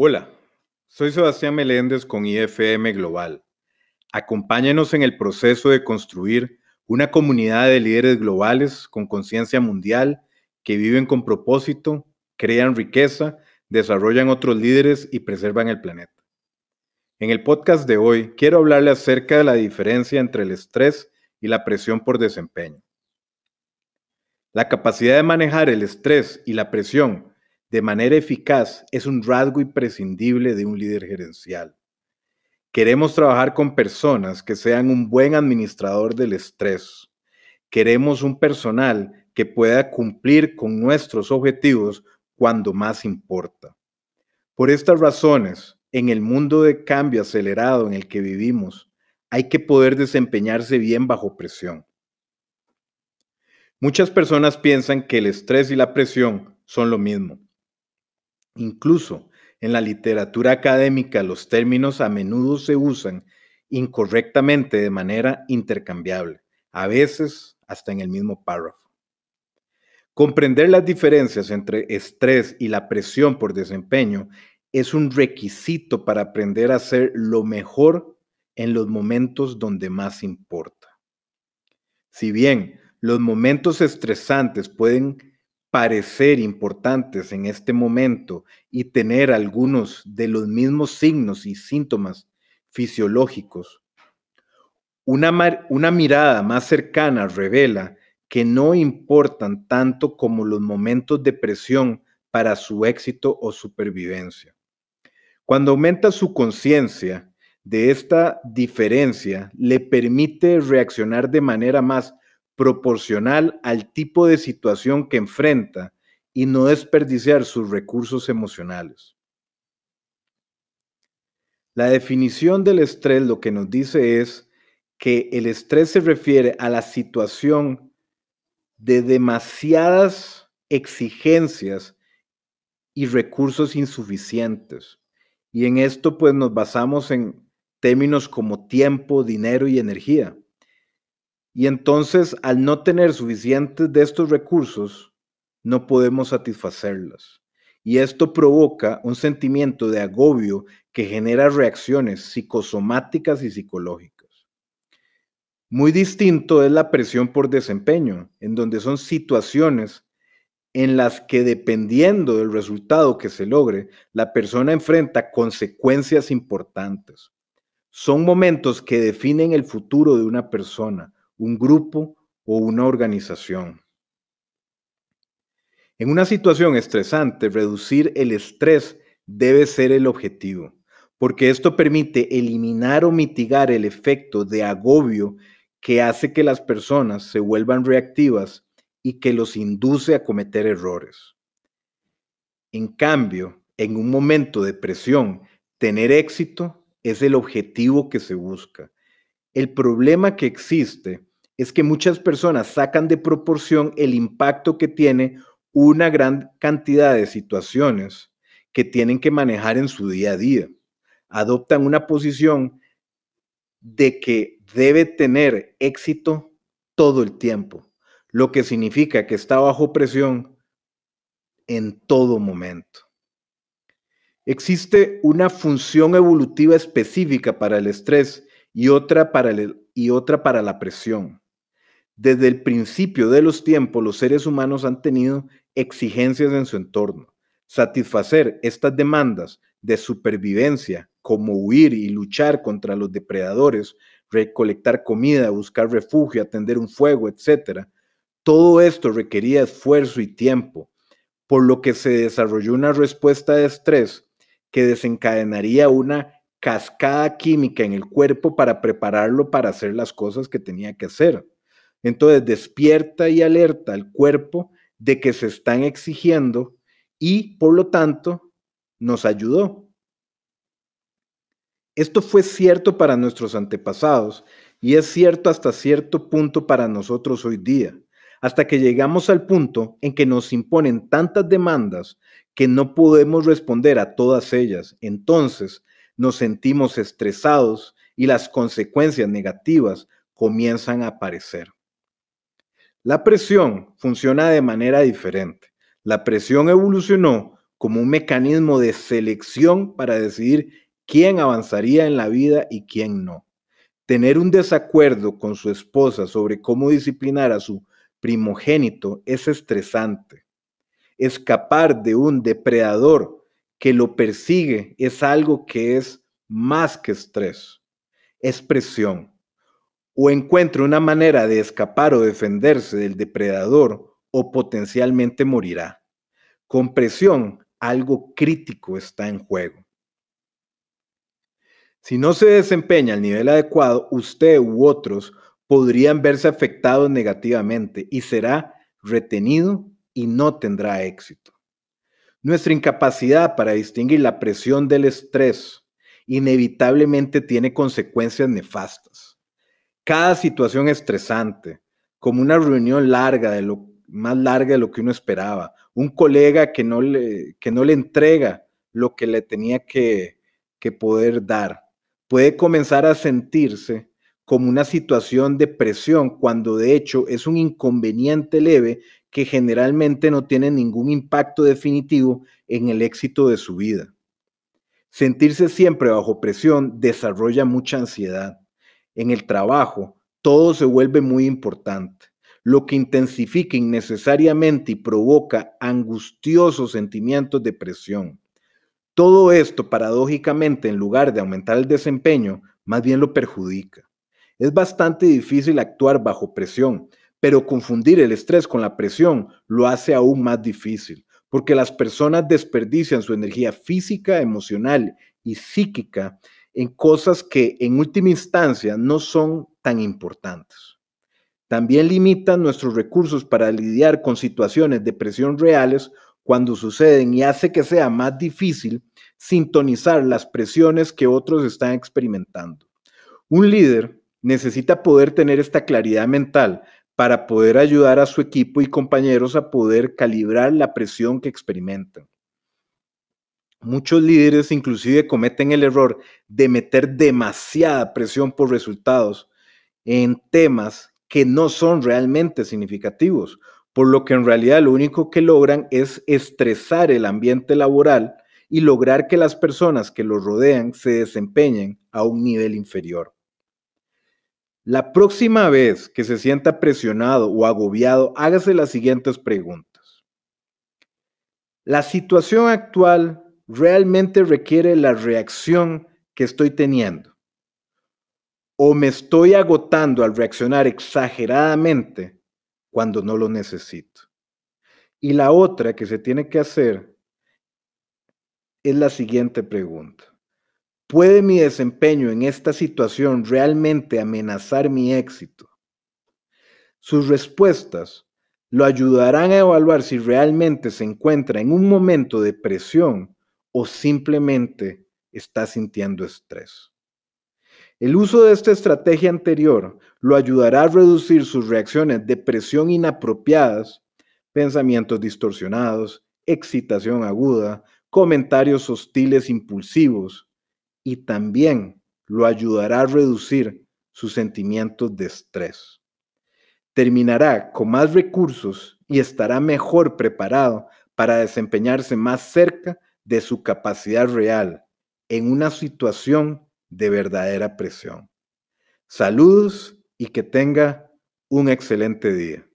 Hola, soy Sebastián Meléndez con IFM Global. Acompáñenos en el proceso de construir una comunidad de líderes globales con conciencia mundial que viven con propósito, crean riqueza, desarrollan otros líderes y preservan el planeta. En el podcast de hoy quiero hablarle acerca de la diferencia entre el estrés y la presión por desempeño. La capacidad de manejar el estrés y la presión de manera eficaz es un rasgo imprescindible de un líder gerencial. Queremos trabajar con personas que sean un buen administrador del estrés. Queremos un personal que pueda cumplir con nuestros objetivos cuando más importa. Por estas razones, en el mundo de cambio acelerado en el que vivimos, hay que poder desempeñarse bien bajo presión. Muchas personas piensan que el estrés y la presión son lo mismo. Incluso en la literatura académica los términos a menudo se usan incorrectamente de manera intercambiable, a veces hasta en el mismo párrafo. Comprender las diferencias entre estrés y la presión por desempeño es un requisito para aprender a hacer lo mejor en los momentos donde más importa. Si bien los momentos estresantes pueden parecer importantes en este momento y tener algunos de los mismos signos y síntomas fisiológicos, una, mirada más cercana revela que no importan tanto como los momentos de presión para su éxito o supervivencia. Cuando aumenta su conciencia de esta diferencia, le permite reaccionar de manera más proporcional al tipo de situación que enfrenta y no desperdiciar sus recursos emocionales. La definición del estrés lo que nos dice es que el estrés se refiere a la situación de demasiadas exigencias y recursos insuficientes. Y en esto pues nos basamos en términos como tiempo, dinero y energía. Y entonces, al no tener suficientes de estos recursos, no podemos satisfacerlos. Y esto provoca un sentimiento de agobio que genera reacciones psicosomáticas y psicológicas. Muy distinto es la presión por desempeño, en donde son situaciones en las que dependiendo del resultado que se logre, la persona enfrenta consecuencias importantes. Son momentos que definen el futuro de una persona, un grupo o una organización. En una situación estresante, reducir el estrés debe ser el objetivo, porque esto permite eliminar o mitigar el efecto de agobio que hace que las personas se vuelvan reactivas y que los induce a cometer errores. En cambio, en un momento de presión, tener éxito es el objetivo que se busca. El problema que existe es que muchas personas sacan de proporción el impacto que tiene una gran cantidad de situaciones que tienen que manejar en su día a día. Adoptan una posición de que debe tener éxito todo el tiempo, lo que significa que está bajo presión en todo momento. Existe una función evolutiva específica para el estrés y otra para, y otra para la presión. Desde el principio de los tiempos, los seres humanos han tenido exigencias en su entorno. Satisfacer estas demandas de supervivencia, como huir y luchar contra los depredadores, recolectar comida, buscar refugio, atender un fuego, etc. Todo esto requería esfuerzo y tiempo, por lo que se desarrolló una respuesta de estrés que desencadenaría una cascada química en el cuerpo para prepararlo para hacer las cosas que tenía que hacer. Entonces despierta y alerta al cuerpo de que se están exigiendo y por lo tanto nos ayudó. Esto fue cierto para nuestros antepasados y es cierto hasta cierto punto para nosotros hoy día, hasta que llegamos al punto en que nos imponen tantas demandas que no podemos responder a todas ellas. Entonces nos sentimos estresados y las consecuencias negativas comienzan a aparecer. La presión funciona de manera diferente. La presión evolucionó como un mecanismo de selección para decidir quién avanzaría en la vida y quién no. Tener un desacuerdo con su esposa sobre cómo disciplinar a su primogénito es estresante. Escapar de un depredador que lo persigue es algo que es más que estrés, es presión. O encuentra una manera de escapar o defenderse del depredador o potencialmente morirá. Con presión, algo crítico está en juego. Si no se desempeña al nivel adecuado, usted u otros podrían verse afectados negativamente y será retenido y no tendrá éxito. Nuestra incapacidad para distinguir la presión del estrés inevitablemente tiene consecuencias nefastas. Cada situación estresante, como una reunión larga de lo más larga de lo que uno esperaba, un colega que no le, entrega lo que le tenía que, que poder dar, puede comenzar a sentirse como una situación de presión cuando de hecho es un inconveniente leve que generalmente no tiene ningún impacto definitivo en el éxito de su vida. Sentirse siempre bajo presión desarrolla mucha ansiedad. En el trabajo, todo se vuelve muy importante, lo que intensifica innecesariamente y provoca angustiosos sentimientos de presión. Todo esto, paradójicamente, en lugar de aumentar el desempeño, más bien lo perjudica. Es bastante difícil actuar bajo presión, pero confundir el estrés con la presión lo hace aún más difícil, porque las personas desperdician su energía física, emocional y psíquica en cosas que en última instancia no son tan importantes. También limitan nuestros recursos para lidiar con situaciones de presión reales cuando suceden y hace que sea más difícil sintonizar las presiones que otros están experimentando. Un líder necesita poder tener esta claridad mental para poder ayudar a su equipo y compañeros a poder calibrar la presión que experimentan. Muchos líderes inclusive cometen el error de meter demasiada presión por resultados en temas que no son realmente significativos, por lo que en realidad lo único que logran es estresar el ambiente laboral y lograr que las personas que los rodean se desempeñen a un nivel inferior. La próxima vez que se sienta presionado o agobiado, hágase las siguientes preguntas. ¿La situación actual realmente requiere la reacción que estoy teniendo? ¿O me estoy agotando al reaccionar exageradamente cuando no lo necesito? Y la otra que se tiene que hacer es la siguiente pregunta. ¿Puede mi desempeño en esta situación realmente amenazar mi éxito? Sus respuestas lo ayudarán a evaluar si realmente se encuentra en un momento de presión o simplemente está sintiendo estrés. El uso de esta estrategia anterior lo ayudará a reducir sus reacciones de presión inapropiadas, pensamientos distorsionados, excitación aguda, comentarios hostiles impulsivos, y también lo ayudará a reducir sus sentimientos de estrés. Terminará con más recursos y estará mejor preparado para desempeñarse más cerca de su capacidad real en una situación de verdadera presión. Saludos y que tenga un excelente día.